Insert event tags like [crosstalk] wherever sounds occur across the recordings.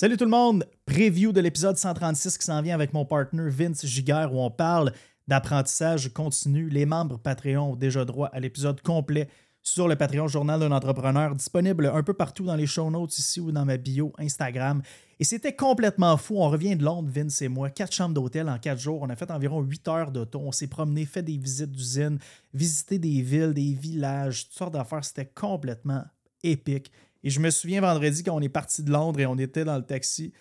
Salut tout le monde! Preview de l'épisode 136 qui s'en vient avec mon partner Vince Giguère où on parle d'apprentissage continu. Les membres Patreon ont déjà droit à l'épisode complet sur le Patreon Journal d'un entrepreneur, disponible un peu partout dans les show notes ici ou dans ma bio Instagram. Et c'était complètement fou. On revient de Londres, Vince et moi, quatre chambres d'hôtel en quatre jours. On a fait environ huit heures d'auto. On s'est promené, fait des visites d'usines, visité des villes, des villages, toutes sortes d'affaires. C'était complètement épique. Et je me souviens vendredi quand on est parti de Londres et on était dans le taxi.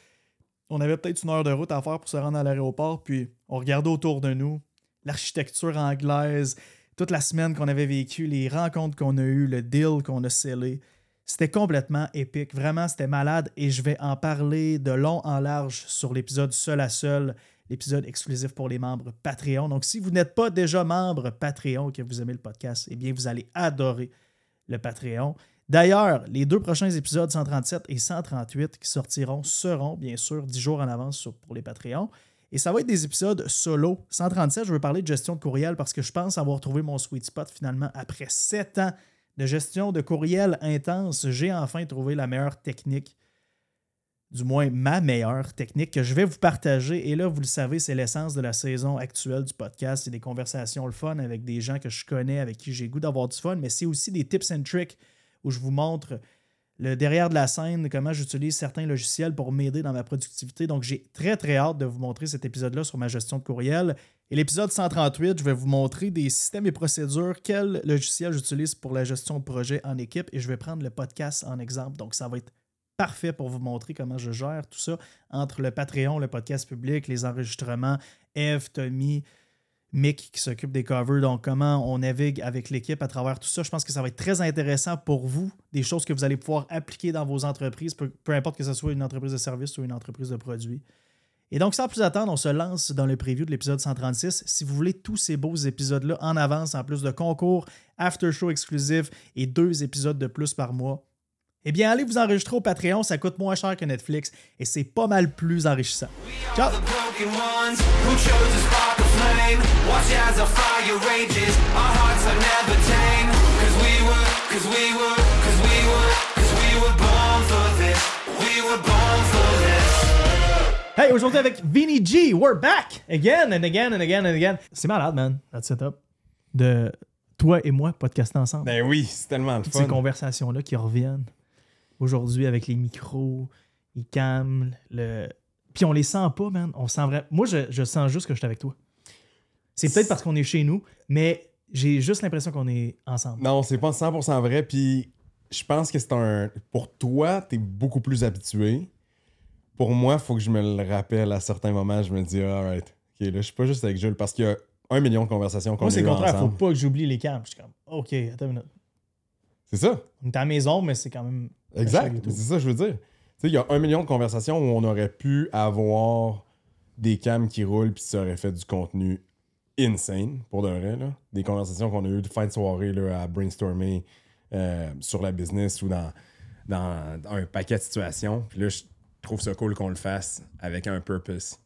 On avait peut-être une heure de route à faire pour se rendre à l'aéroport, puis on regardait autour de nous l'architecture anglaise, toute la semaine qu'on avait vécu, les rencontres qu'on a eues, le deal qu'on a scellé. C'était complètement épique. Vraiment, c'était malade et je vais en parler de long en large sur l'épisode seul à seul, l'épisode exclusif pour les membres Patreon. Donc, si vous n'êtes pas déjà membre Patreon et que vous aimez le podcast, eh bien, vous allez adorer le Patreon. D'ailleurs, les deux prochains épisodes 137 et 138 qui sortiront seront bien sûr 10 jours en avance pour les Patreons. Et ça va être des épisodes solo. 137, je veux parler de gestion de courriel parce que je pense avoir trouvé mon sweet spot finalement après 7 ans de gestion de courriel intense. J'ai enfin trouvé la meilleure technique, du moins ma meilleure technique que je vais vous partager. Et là, vous le savez, c'est l'essence de la saison actuelle du podcast. C'est des conversations le fun avec des gens que je connais, avec qui j'ai goût d'avoir du fun, mais c'est aussi des tips and tricks où je vous montre le derrière de la scène, comment j'utilise certains logiciels pour m'aider dans ma productivité. Donc, j'ai très, très hâte de vous montrer cet épisode-là sur ma gestion de courriel. Et l'épisode 138, je vais vous montrer des systèmes et procédures, quel logiciel j'utilise pour la gestion de projet en équipe et je vais prendre le podcast en exemple. Donc, ça va être parfait pour vous montrer comment je gère tout ça entre le Patreon, le podcast public, les enregistrements, Eve, Tommy, Mick qui s'occupe des covers, donc comment on navigue avec l'équipe à travers tout ça? Je pense que ça va être très intéressant pour vous, des choses que vous allez pouvoir appliquer dans vos entreprises, peu, importe que ce soit une entreprise de service ou une entreprise de produits. Et donc, sans plus attendre, on se lance dans le preview de l'épisode 136. Si vous voulez tous ces beaux épisodes-là en avance, en plus de concours, after show exclusif et deux épisodes de plus par mois, eh bien, allez vous enregistrer au Patreon, ça coûte moins cher que Netflix et c'est pas mal plus enrichissant. Ciao! Hey, aujourd'hui avec Vinny G, we're back again and again and again and again. C'est malade, man, that setup. De toi et moi podcaster ensemble. Ben oui, c'est tellement le fun. Ces conversations-là qui reviennent aujourd'hui avec les micros, les cams, le. Puis on les sent pas, man. On sent vrai. Moi, je, sens juste que je suis avec toi. C'est peut-être parce qu'on est chez nous, mais j'ai juste l'impression qu'on est ensemble. Non, c'est pas 100% vrai. Puis je pense que c'est un. Pour toi, t'es beaucoup plus habitué. Pour moi, il faut que je me le rappelle à certains moments. Je me dis, alright, ok, là, je suis pas juste avec Jules parce qu'il y a un million de conversations qu'on a Moi, c'est le contraire. Faut pas que j'oublie les cams. Je suis comme, ok, attends une minute. C'est ça. On est à la maison, mais c'est quand même Exact. C'est ça que je veux dire. Il y a un million de conversations où on aurait pu avoir des cams qui roulent puis ça aurait fait du contenu insane, pour de vrai. Là. Des conversations qu'on a eues de fin de soirée là, à brainstormer euh, sur la business ou dans, dans, un paquet de situations. Puis là, je trouve ça cool qu'on le fasse avec un purpose.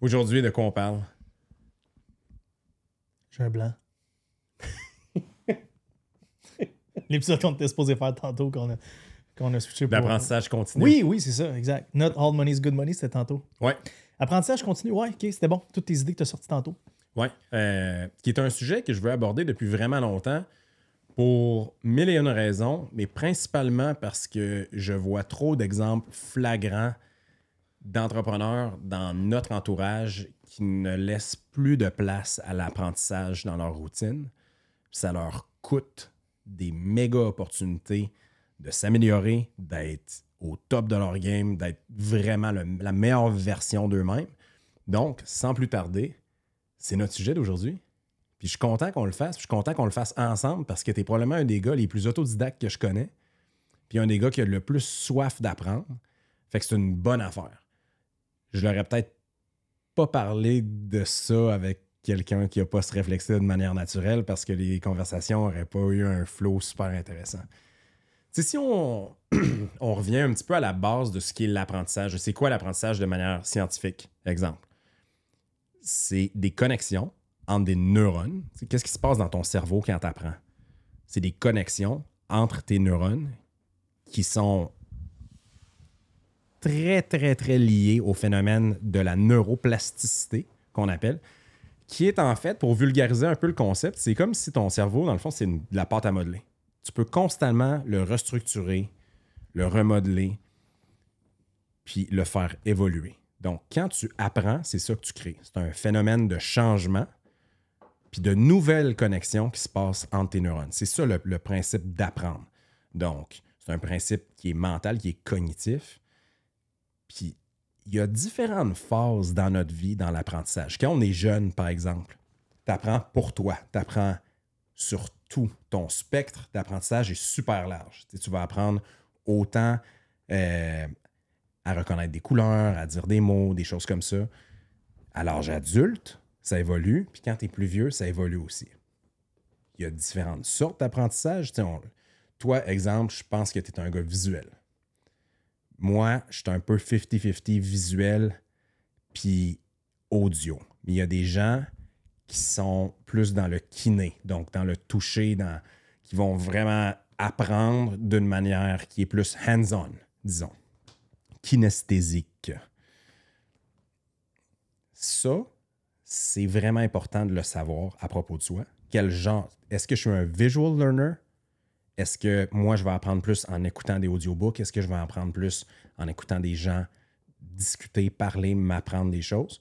Aujourd'hui, de quoi on parle? J'ai un blanc. [laughs] L'épisode qu'on était supposé faire tantôt, qu'on a qu'on a switché pour. L'apprentissage continu. Oui, oui, c'est ça, exact. Not all money is good money, c'était tantôt. Ouais. Apprentissage continu, ouais, ok, c'était bon. Toutes tes idées que tu as sorties tantôt. Ouais. Euh, qui est un sujet que je veux aborder depuis vraiment longtemps pour mille et une raisons, mais principalement parce que je vois trop d'exemples flagrants d'entrepreneurs dans notre entourage qui ne laissent plus de place à l'apprentissage dans leur routine. Ça leur coûte des méga opportunités de s'améliorer, d'être au top de leur game, d'être vraiment la meilleure version d'eux-mêmes. Donc, sans plus tarder, c'est notre sujet d'aujourd'hui. Puis je suis content qu'on le fasse. je suis content qu'on le fasse ensemble parce que tu es probablement un des gars les plus autodidactes que je connais. Puis un des gars qui a le plus soif d'apprendre. Fait que c'est une bonne affaire. Je l'aurais peut-être pas parlé de ça avec quelqu'un qui n'a pas se réflexé de manière naturelle parce que les conversations n'auraient pas eu un flow super intéressant si on, [clears throat] on revient un petit peu à la base de ce qu'est l'apprentissage, c'est quoi l'apprentissage de manière scientifique? Exemple, c'est des connexions entre des neurones. Qu'est-ce qui se passe dans ton cerveau quand tu apprends? C'est des connexions entre tes neurones qui sont très, très, très lié au phénomène de la neuroplasticité, qu'on appelle, qui est en fait, pour vulgariser un peu le concept, c'est comme si ton cerveau, dans le fond, c'est de la pâte à modeler. Tu peux constamment le restructurer, le remodeler, puis le faire évoluer. Donc, quand tu apprends, c'est ça que tu crées. C'est un phénomène de changement, puis de nouvelles connexions qui se passent entre tes neurones. C'est ça le, principe d'apprendre. Donc, c'est un principe qui est mental, qui est cognitif. Puis, il y a différentes phases dans notre vie, dans l'apprentissage. Quand on est jeune, par exemple, tu apprends pour toi, tu apprends sur tout. Ton spectre d'apprentissage est super large. Tu vas apprendre autant euh, à reconnaître des couleurs, à dire des mots, des choses comme ça. À l'âge adulte, ça évolue. Puis quand tu es plus vieux, ça évolue aussi. Il y a différentes sortes d'apprentissage. Toi, exemple, je pense que tu es un gars visuel. Moi, je suis un peu 50-50 visuel puis audio. Mais il y a des gens qui sont plus dans le kiné, donc dans le toucher, qui vont vraiment apprendre d'une manière qui est plus hands-on, disons, kinesthésique. Ça, c'est vraiment important de le savoir à propos de soi. Quel genre, est-ce que je suis un visual learner? Est-ce que moi, je vais apprendre plus en écoutant des audiobooks? Est-ce que je vais apprendre plus en écoutant des gens discuter, parler, m'apprendre des choses?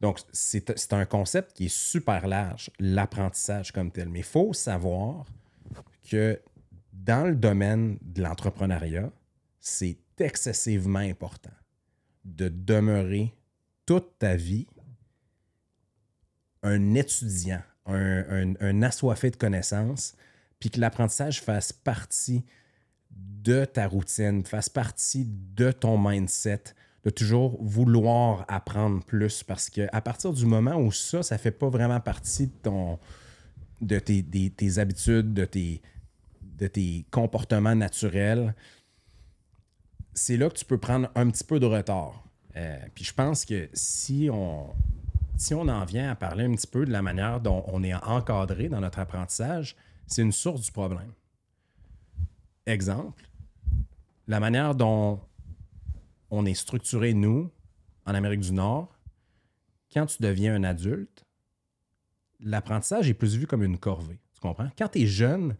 Donc, c'est un concept qui est super large, l'apprentissage comme tel. Mais il faut savoir que dans le domaine de l'entrepreneuriat, c'est excessivement important de demeurer toute ta vie un étudiant, un, assoiffé de connaissances, puis que l'apprentissage fasse partie de ta routine, fasse partie de ton mindset, de toujours vouloir apprendre plus, parce que à partir du moment où ça, ça fait pas vraiment partie de ton de tes, des- tes habitudes, de tes comportements naturels, c'est là que tu peux prendre un petit peu de retard. Euh, puis je pense que si on, si on en vient à parler un petit peu de la manière dont on est encadré dans notre apprentissage, c'est une source du problème. Exemple, la manière dont on est structuré, nous, en Amérique du Nord, quand tu deviens un adulte, l'apprentissage est plus vu comme une corvée. Tu comprends? Quand tu es jeune,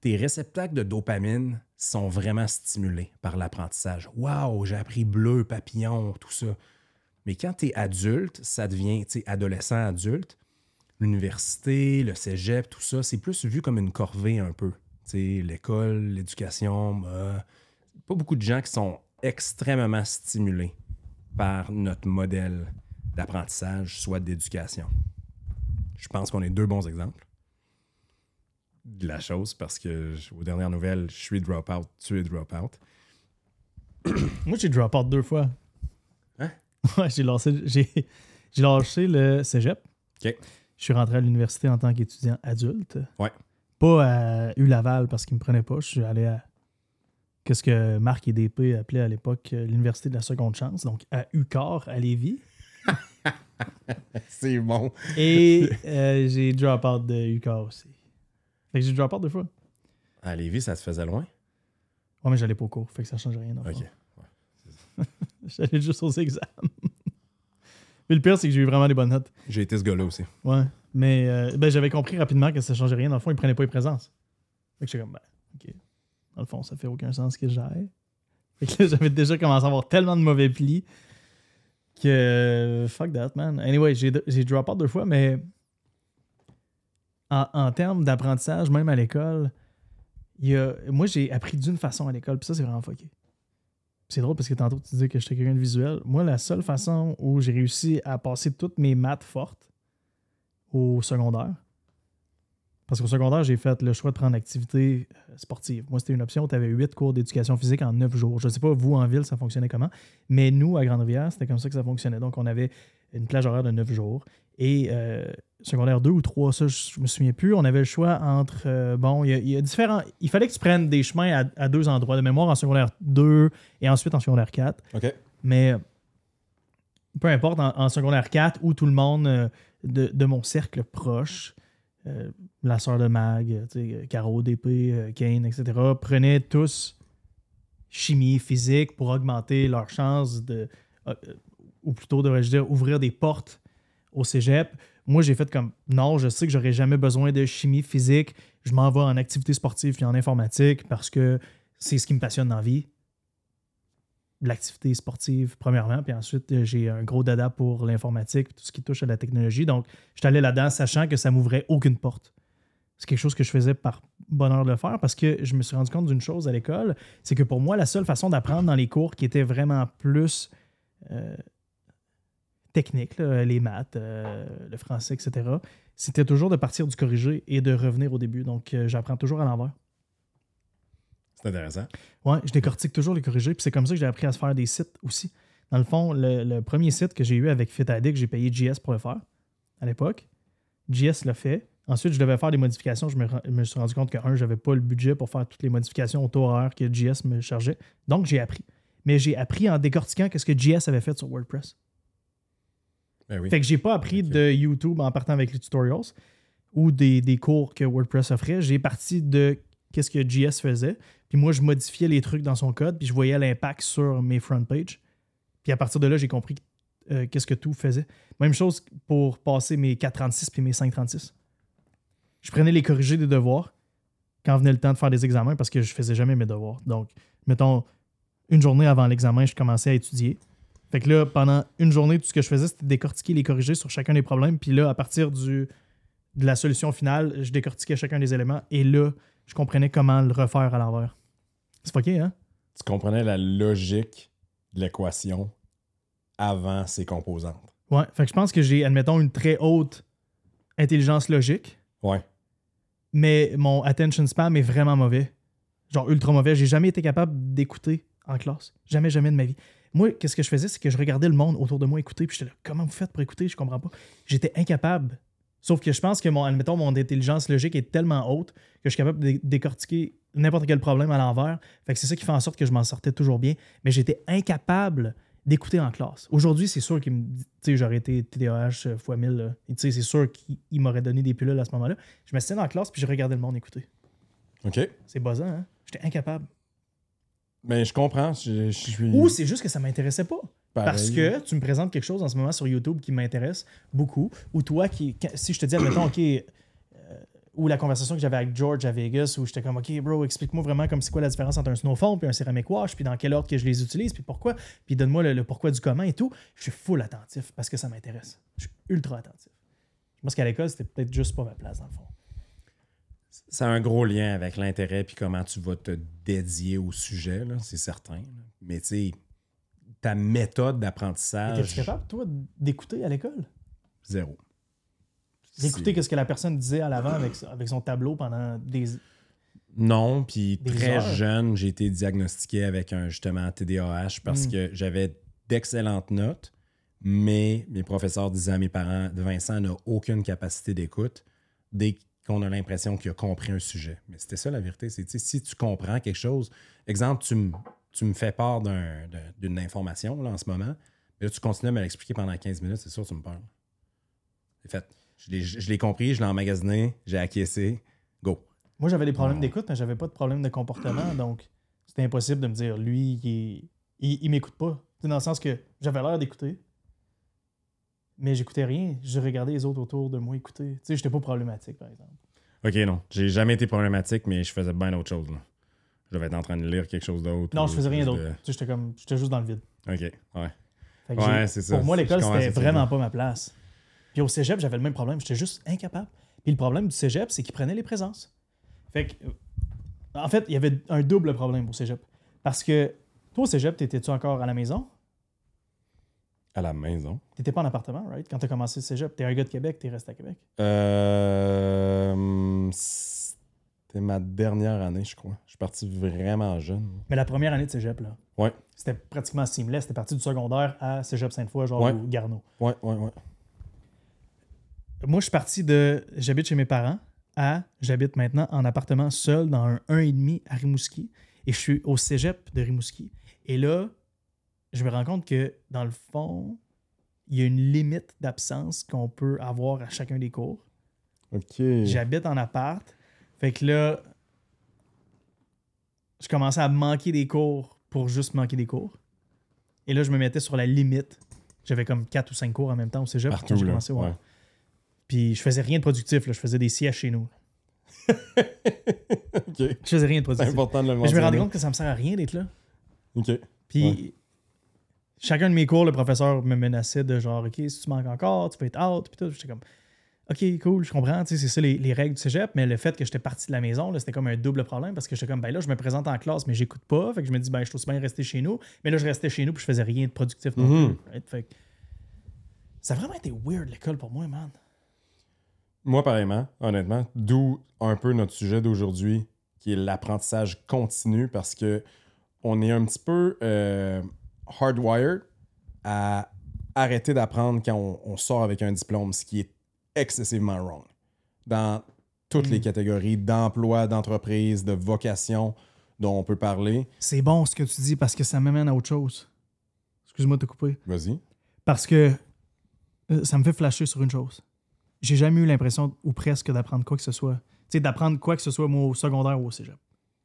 tes réceptacles de dopamine sont vraiment stimulés par l'apprentissage. Waouh, j'ai appris bleu, papillon, tout ça. Mais quand tu es adulte, ça devient, adolescent, adulte, l'université, le cégep, tout ça, c'est plus vu comme une corvée un peu. L'école, l'éducation, bah, pas beaucoup de gens qui sont extrêmement stimulés par notre modèle d'apprentissage, soit d'éducation. Je pense qu'on est deux bons exemples de la chose parce que, aux dernières nouvelles, je suis drop-out, tu es drop-out. [coughs] Moi, j'ai drop out deux fois. Hein? [laughs] Ouais, j'ai j'ai lâché le cégep. OK. Je suis rentré à l'université en tant qu'étudiant adulte. Ouais. Pas à U-Laval parce qu'il me prenait pas. Je suis allé à qu'est-ce que Marc et DP appelaient à l'époque euh, l'université de la seconde chance, donc à UCOR à Lévis. [laughs] C'est bon. Et euh, j'ai drop out de UCOR aussi. Fait que j'ai drop out deux fois. À Lévis, ça te faisait loin? Ouais, mais j'allais pas au cours, fait que ça change rien. dans le OK. fond. [laughs] J'allais juste aux examens. mais le pire, c'est que j'ai eu vraiment des bonnes notes. J'ai été ce gars-là aussi. Ouais. Mais euh, ben, j'avais compris rapidement que ça changeait rien. Dans le fond, ils prenaient pas les présences. Fait que j'étais comme, ben, OK. Dans le fond, ça fait aucun sens que j'aille. Fait que là, j'avais déjà commencé à avoir tellement de mauvais plis que fuck that, man. Anyway, j'ai j'ai drop out deux fois, mais en, termes d'apprentissage, même à l'école, il y a, moi, j'ai appris d'une façon à l'école, puis ça, c'est vraiment fucké. C'est drôle parce que tantôt, tu disais que j'étais quelqu'un de visuel. Moi, la seule façon où j'ai réussi à passer toutes mes maths fortes au secondaire, parce qu'au secondaire, j'ai fait le choix de prendre activité euh, sportive. Moi, c'était une option. Tu avais huit cours d'éducation physique en neuf jours. Je ne sais pas, vous, en ville, ça fonctionnait comment. Mais nous, à Grande-Rivière, c'était comme ça que ça fonctionnait. Donc, on avait une plage horaire de neuf jours. Et euh, secondaire 2 ou 3, ça, je me souviens plus. On avait le choix entre. euh, bon, il y, a- il y a différents. Il fallait que tu prennes des chemins à, à deux endroits de mémoire en secondaire 2 et ensuite en secondaire 4. OK. Mais peu importe, en, en secondaire 4, où tout le monde euh, de, de mon cercle proche, euh, la sœur de Mag, Caro, DP, Kane, etc., prenaient tous chimie, physique pour augmenter leurs chances de, ou plutôt devrais-je dire, ouvrir des portes au cégep. Moi, j'ai fait comme non, je sais que j'aurais jamais besoin de chimie, physique. Je m'en vais en activité sportive et en informatique parce que c'est ce qui me passionne dans la vie. L'activité sportive, premièrement, puis ensuite, euh, j'ai un gros dada pour l'informatique, tout ce qui touche à la technologie. Donc, je suis allé là-dedans sachant que ça m'ouvrait aucune porte. C'est quelque chose que je faisais par bonheur de le faire parce que je me suis rendu compte d'une chose à l'école, c'est que pour moi, la seule façon d'apprendre dans les cours qui était vraiment plus euh, technique, là, les maths, euh, le français, etc., c'était toujours de partir du corrigé et de revenir au début. Donc, euh, j'apprends toujours à l'envers. C'est intéressant. Ouais, je décortique toujours les corrigés, puis c'est comme ça que j'ai appris à se faire des sites aussi. Dans le fond, le, le premier site que j'ai eu avec FitAddict, j'ai payé JS pour le faire à l'époque. JS l'a fait. Ensuite, je devais faire des modifications. Je me, suis rendu compte que, un, je n'avais pas le budget pour faire toutes les modifications au taux horaire que JS me chargeait. Donc, j'ai appris. Mais j'ai appris en décortiquant ce que JS avait fait sur WordPress. Ben oui. Fait que j'ai pas appris de YouTube en partant avec les tutorials ou des, des cours que WordPress offrait. J'ai parti de qu'est-ce que JS faisait. Puis moi, je modifiais les trucs dans son code, puis je voyais l'impact sur mes front pages. Puis à partir de là, j'ai compris euh, qu'est-ce que tout faisait. Même chose pour passer mes 436 puis mes 536. Je prenais les corrigés des devoirs quand venait le temps de faire des examens parce que je faisais jamais mes devoirs. Donc, mettons, une journée avant l'examen, je commençais à étudier. Fait que là, pendant une journée, tout ce que je faisais, c'était décortiquer les corrigés sur chacun des problèmes. Puis là, à partir du, de la solution finale, je décortiquais chacun des éléments. Et là, je comprenais comment le refaire à l'envers. C'est fucké, hein? Tu comprenais la logique de l'équation avant ses composantes. Ouais. Fait que je pense que j'ai, admettons, une très haute intelligence logique, Ouais. mais mon attention spam est vraiment mauvais. Genre ultra mauvais. J'ai jamais été capable d'écouter en classe. Jamais, jamais de ma vie. Moi, qu'est-ce que je faisais, c'est que je regardais le monde autour de moi écouter, puis j'étais là, comment vous faites pour écouter? Je comprends pas. J'étais incapable. Sauf que je pense que mon, admettons, mon intelligence logique est tellement haute que je suis capable de décortiquer n'importe quel problème à l'envers. Fait que c'est ça qui fait en sorte que je m'en sortais toujours bien. Mais j'étais incapable d'écouter en classe. Aujourd'hui, c'est sûr qu'il me dit- tu sais, j'aurais été TDAH x 1000. là. Et tu sais, c'est sûr qu'il il m'aurait donné des pilules à ce moment-là. Je me dans la classe puis je regardais le monde écouter. OK. C'est buzzant, hein? J'étais incapable. Mais je comprends. Je, je suis. Ou c'est juste que ça m'intéressait pas. pareil. Parce que tu me présentes quelque chose en ce moment sur YouTube qui m'intéresse beaucoup, ou toi, qui, si je te dis, admettons, OK, euh, ou la conversation que j'avais avec George à Vegas, où j'étais comme, OK, bro, explique-moi vraiment comme c'est quoi la différence entre un snowfoam et un ceramic wash, puis dans quel ordre que je les utilise, puis pourquoi, puis donne-moi le, le pourquoi du comment et tout. Je suis full attentif parce que ça m'intéresse. Je suis ultra attentif. Je pense qu'à l'école, c'était peut-être juste pas ma place, dans le fond. Ça a un gros lien avec l'intérêt puis comment tu vas te dédier au sujet, c'est certain. là. Mais tu sais, ta méthode Es-tu d'apprentissage, capable, toi, d'écouter à l'école? zéro. D'écouter C'est- ce que la personne disait à l'avant avec, avec son tableau pendant des. Non, puis très heures. jeune, j'ai été diagnostiqué avec un justement TDAH parce Mm. que j'avais d'excellentes notes, mais mes professeurs disaient à mes parents Vincent n'a aucune capacité d'écoute dès qu'on a l'impression qu'il a compris un sujet. Mais c'était ça la vérité, c'est si tu comprends quelque chose, exemple, tu me tu me fais part d'un- d'un- d'une information là, en ce moment, mais là, tu continues à me l'expliquer pendant 15 minutes, c'est sûr que tu me parles. C'est fait. Je l'ai- compris, je l'ai emmagasiné, j'ai acquiescé, go. Moi, j'avais des problèmes Non. d'écoute, mais j'avais pas de problème de comportement. Donc, c'était impossible de me dire, lui, il, est- il, il m'écoute pas. Dans le sens que j'avais l'air d'écouter, mais j'écoutais rien. Je regardais les autres autour de moi écouter. Tu sais, j'étais pas problématique, par exemple. Ok, non. J'ai jamais été problématique, mais je faisais bien d'autres choses. Là. Je devais être en train de lire quelque chose d'autre. Non, je faisais rien d'autre. de- Tu sais, j'étais comme, j'étais juste dans le vide. Ok, ouais. Ouais, c'est ça. Pour moi, l'école, c'était vraiment pas ma place. Puis au cégep, j'avais le même problème. J'étais juste incapable. Puis le problème du cégep, c'est qu'il prenait les présences. Fait que, en fait, il y avait un double problème au cégep. Parce que toi, au cégep, t'étais-tu encore à la maison? À la maison. T'étais pas en appartement, right? Quand t'as commencé le cégep, t'es un gars de Québec, t'es resté à Québec? Euh, C'était ma dernière année, je crois. Je suis parti vraiment jeune. Mais la première année de cégep, là, Ouais, c'était pratiquement seamless. C'était parti du secondaire à cégep Sainte-Foy, genre Ouais. au Garneau. ouais, ouais, ouais. Moi, je suis parti de j'habite chez mes parents à j'habite maintenant en appartement seul dans un 1,5 à Rimouski. Et je suis au cégep de Rimouski. Et là, je me rends compte que dans le fond, il y a une limite d'absence qu'on peut avoir à chacun des cours. Ok. J'habite en appart. Fait que là, je commençais à manquer des cours pour juste manquer des cours. Et là, je me mettais sur la limite. J'avais comme 4 ou 5 cours en même temps au cégep Partout, quand j'ai là. commencé. ouais. Ouais. Puis je faisais rien de productif. Là. Je faisais des sièges chez nous. [laughs] OK. Je faisais rien de C'est productif. important de le Mais je me rendais compte que ça me sert à rien d'être là. OK. Puis Ouais. Chacun de mes cours, le professeur me menaçait de genre, OK, si tu manques encore, tu peux être out. Puis tout. J'étais comme, OK, cool, je comprends. Tu sais, c'est ça les, les règles du cégep. Mais le fait que j'étais parti de la maison, c'était comme un double problème parce que j'étais comme, ben là, je me présente en classe, mais j'écoute pas. Fait que je me dis, ben, je suis aussi bien rester chez nous. Mais là, je restais chez nous puis je faisais rien de productif non Mhm. plus. right? Fait que ça a vraiment été weird l'école pour moi, man. Moi, pareillement, honnêtement, d'où un peu notre sujet d'aujourd'hui, qui est l'apprentissage continu, parce que on est un petit peu euh, hardwired à arrêter d'apprendre quand on, on sort avec un diplôme, ce qui est excessivement wrong. Dans toutes les catégories d'emploi, d'entreprise, de vocation dont on peut parler. C'est bon ce que tu dis parce que ça m'amène à autre chose. Excuse-moi de te couper. Vas-y. Parce que euh, ça me fait flasher sur une chose. J'ai jamais eu l'impression, ou presque, d'apprendre quoi que ce soit. Tu sais, d'apprendre quoi que ce soit, moi, au secondaire ou au cégep.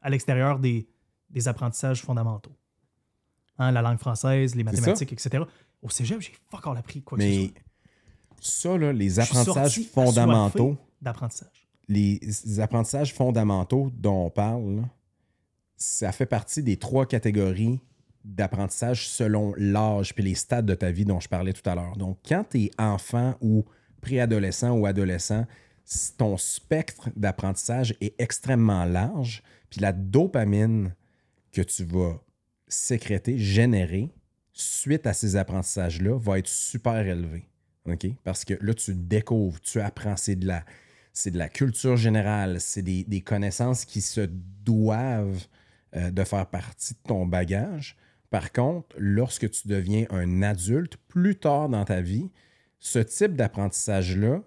À l'extérieur des, des apprentissages fondamentaux. Hein, la langue française, les mathématiques, etc. Au cégep, j'ai fuck all appris quoi que ce Mais soit. ça, là, les apprentissages fondamentaux. D'apprentissage. les apprentissages fondamentaux dont on parle, là, ça fait partie des trois catégories d'apprentissage selon l'âge puis les stades de ta vie dont je parlais tout à l'heure. Donc, quand tu es enfant ou préadolescent ou adolescent, ton spectre d'apprentissage est extrêmement large, puis la dopamine que tu vas sécréter, générer suite à ces apprentissages-là va être super élevée. OK? Parce que là, tu découvres, tu apprends, c'est de la, c'est de la culture générale, c'est des, des connaissances qui se doivent euh, de faire partie de ton bagage. Par contre, lorsque tu deviens un adulte, plus tard dans ta vie, ce type d'apprentissage-là,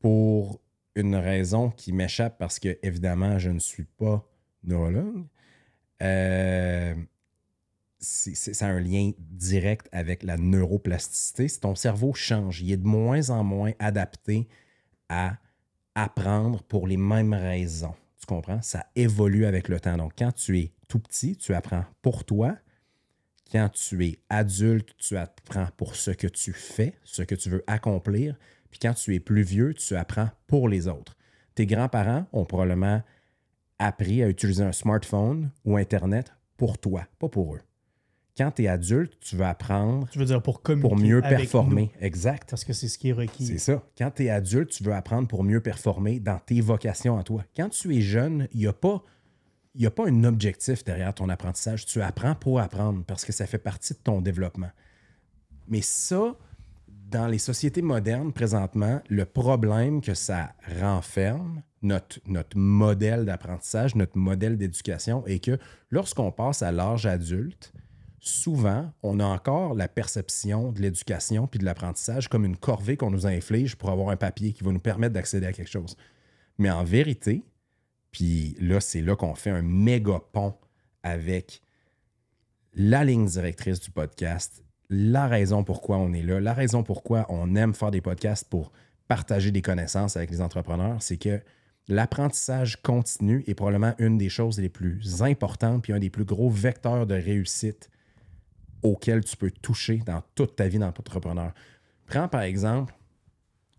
pour une raison qui m'échappe parce que, évidemment, je ne suis pas neurologue, euh, c'est un lien direct avec la neuroplasticité. Si ton cerveau change, il est de moins en moins adapté à apprendre pour les mêmes raisons. Tu comprends? Ça évolue avec le temps. Donc, quand tu es tout petit, tu apprends pour toi. Quand tu es adulte, tu apprends pour ce que tu fais, ce que tu veux accomplir. Puis quand tu es plus vieux, tu apprends pour les autres. Tes grands-parents ont probablement appris à utiliser un smartphone ou Internet pour toi, pas pour eux. Quand tu es adulte, tu apprendre veux dire pour communiquer pour mieux avec performer. nous, Exact. parce que c'est ce qui est requis. C'est ça. Quand tu es adulte, tu veux apprendre pour mieux performer dans tes vocations à toi. Quand tu es jeune, il n'y a pas. Il n'y a pas un objectif derrière ton apprentissage. Tu apprends pour apprendre parce que ça fait partie de ton développement. Mais ça, dans les sociétés modernes, présentement, le problème que ça renferme, notre, notre modèle d'apprentissage, notre modèle d'éducation, est que lorsqu'on passe à l'âge adulte, souvent, on a encore la perception de l'éducation puis de l'apprentissage comme une corvée qu'on nous inflige pour avoir un papier qui va nous permettre d'accéder à quelque chose. Mais en vérité, puis là, c'est là qu'on fait un méga pont avec la ligne directrice du podcast, la raison pourquoi on est là, la raison pourquoi on aime faire des podcasts pour partager des connaissances avec les entrepreneurs, c'est que l'apprentissage continu est probablement une des choses les plus importantes puis un des plus gros vecteurs de réussite auquel tu peux toucher dans toute ta vie d'entrepreneur. Prends par exemple,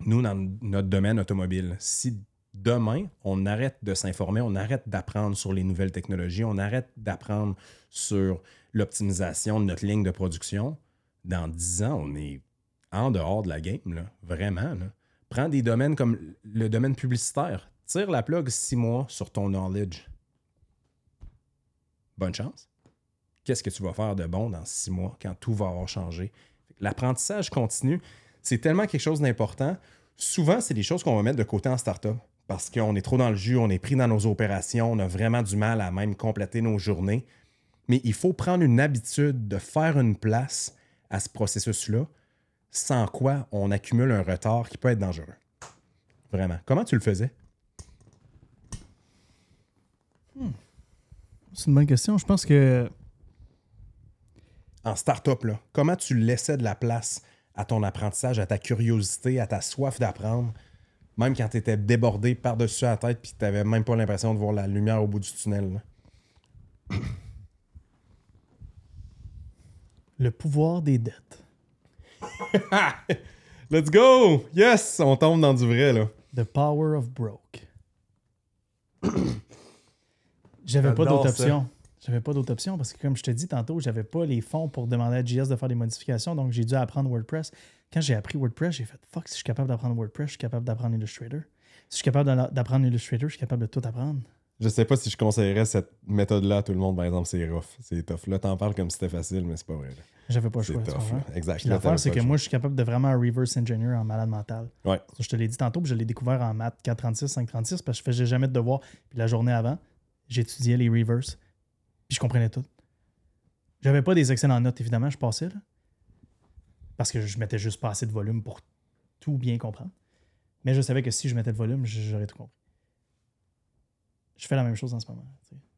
nous, dans notre domaine automobile, si demain, on arrête de s'informer, on arrête d'apprendre sur les nouvelles technologies, on arrête d'apprendre sur l'optimisation de notre ligne de production, dans 10 ans, on est en dehors de la game, là, vraiment. Prends des domaines comme le domaine publicitaire. Tire la plug six mois sur ton knowledge. Bonne chance. Qu'est-ce que tu vas faire de bon dans six mois quand tout va avoir changé? L'apprentissage continu, c'est tellement quelque chose d'important. Souvent, c'est des choses qu'on va mettre de côté en startup parce qu'on est trop dans le jus, on est pris dans nos opérations, on a vraiment du mal à même compléter nos journées. Mais il faut prendre une habitude de faire une place à ce processus-là, sans quoi on accumule un retard qui peut être dangereux. Vraiment. Comment tu le faisais? C'est une bonne question. Je pense que En start-up, là, comment tu laissais de la place à ton apprentissage, à ta curiosité, à ta soif d'apprendre, même quand tu étais débordé par-dessus la tête puis tu n'avais même pas l'impression de voir la lumière au bout du tunnel? là? [clears throat] Le pouvoir des dettes. [laughs] Let's go! Yes! On tombe dans du vrai, là. The power of broke. [clears throat] J'avais pas d'autre ça. option. J'avais pas d'autre option parce que, comme je te dis tantôt, j'avais pas les fonds pour demander à JS de faire des modifications, donc j'ai dû apprendre WordPress. Quand j'ai appris WordPress, j'ai fait fuck, si je suis capable d'apprendre WordPress, je suis capable d'apprendre Illustrator. Si je suis capable d'apprendre Illustrator, je suis capable de tout apprendre. Je sais pas si je conseillerais cette méthode-là à tout le monde, par exemple, c'est rough. C'est tough. Là, t'en parles comme si c'était facile, mais c'est pas vrai. J'avais pas le C'est choix. là. Exact. L'affaire, c'est que moi, je suis capable de vraiment reverse engineer en malade mental. Ouais. Ça, je te l'ai dit tantôt, puis je l'ai découvert en maths 436, 536, parce que je faisais jamais de devoirs. Puis la journée avant, j'étudiais les reverse, puis je comprenais tout. J'avais pas des excellentes notes, évidemment, je passais, là. Parce que je mettais juste pas assez de volume pour tout bien comprendre. Mais je savais que si je mettais le volume, j'aurais tout compris. Je fais la même chose en ce moment.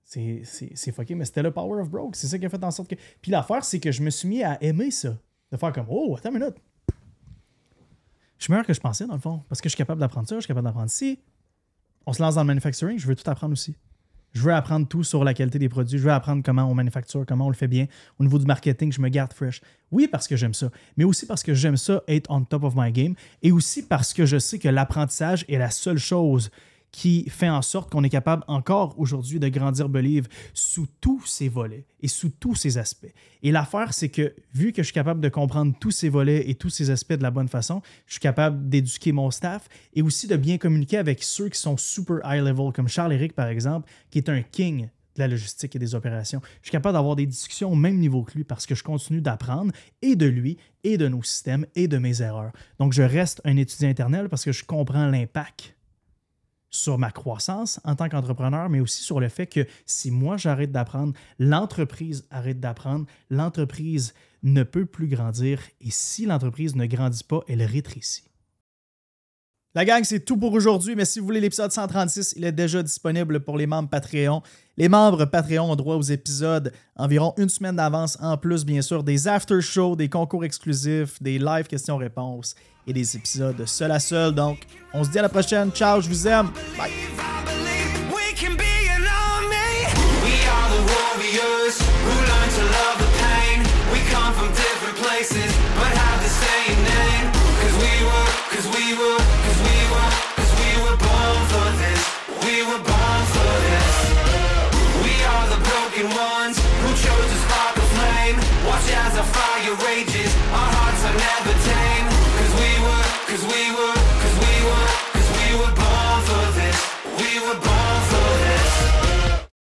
c'est fucké, mais c'était le power of broke. C'est ça qui a fait en sorte que. Puis l'affaire, c'est que je me suis mis à aimer ça. De faire comme, oh, attends une minute. Je suis meilleur que je pensais, dans le fond. Parce que je suis capable d'apprendre ça, je suis capable d'apprendre ci. On se lance dans le manufacturing, je veux tout apprendre aussi. Je veux apprendre tout sur la qualité des produits. Je veux apprendre comment on manufacture, comment on le fait bien. Au niveau du marketing, je me garde fresh. Oui, parce que j'aime ça, mais aussi parce que j'aime ça être on top of my game et aussi parce que je sais que l'apprentissage est la seule chose qui fait en sorte qu'on est capable encore aujourd'hui de grandir Believe sous tous ses volets et sous tous ses aspects. Et l'affaire, c'est que vu que je suis capable de comprendre tous ces volets et tous ces aspects de la bonne façon, je suis capable d'éduquer mon staff et aussi de bien communiquer avec ceux qui sont super high level, comme Charles-Éric, par exemple, qui est un king de la logistique et des opérations. Je suis capable d'avoir des discussions au même niveau que lui parce que je continue d'apprendre et de lui, et de nos systèmes, et de mes erreurs. Donc, je reste un étudiant éternel parce que je comprends l'impact sur ma croissance en tant qu'entrepreneur, mais aussi sur le fait que si moi j'arrête d'apprendre, l'entreprise arrête d'apprendre, l'entreprise ne peut plus grandir et si l'entreprise ne grandit pas, elle rétrécit. La gang, c'est tout pour aujourd'hui, mais si vous voulez l'épisode 136, il est déjà disponible pour les membres Patreon. Les membres Patreon ont droit aux épisodes environ une semaine d'avance, en plus, bien sûr, des after-shows, des concours exclusifs, des live questions-réponses et des épisodes seul à seul. Donc, on se dit à la prochaine. Ciao, je vous aime. Bye.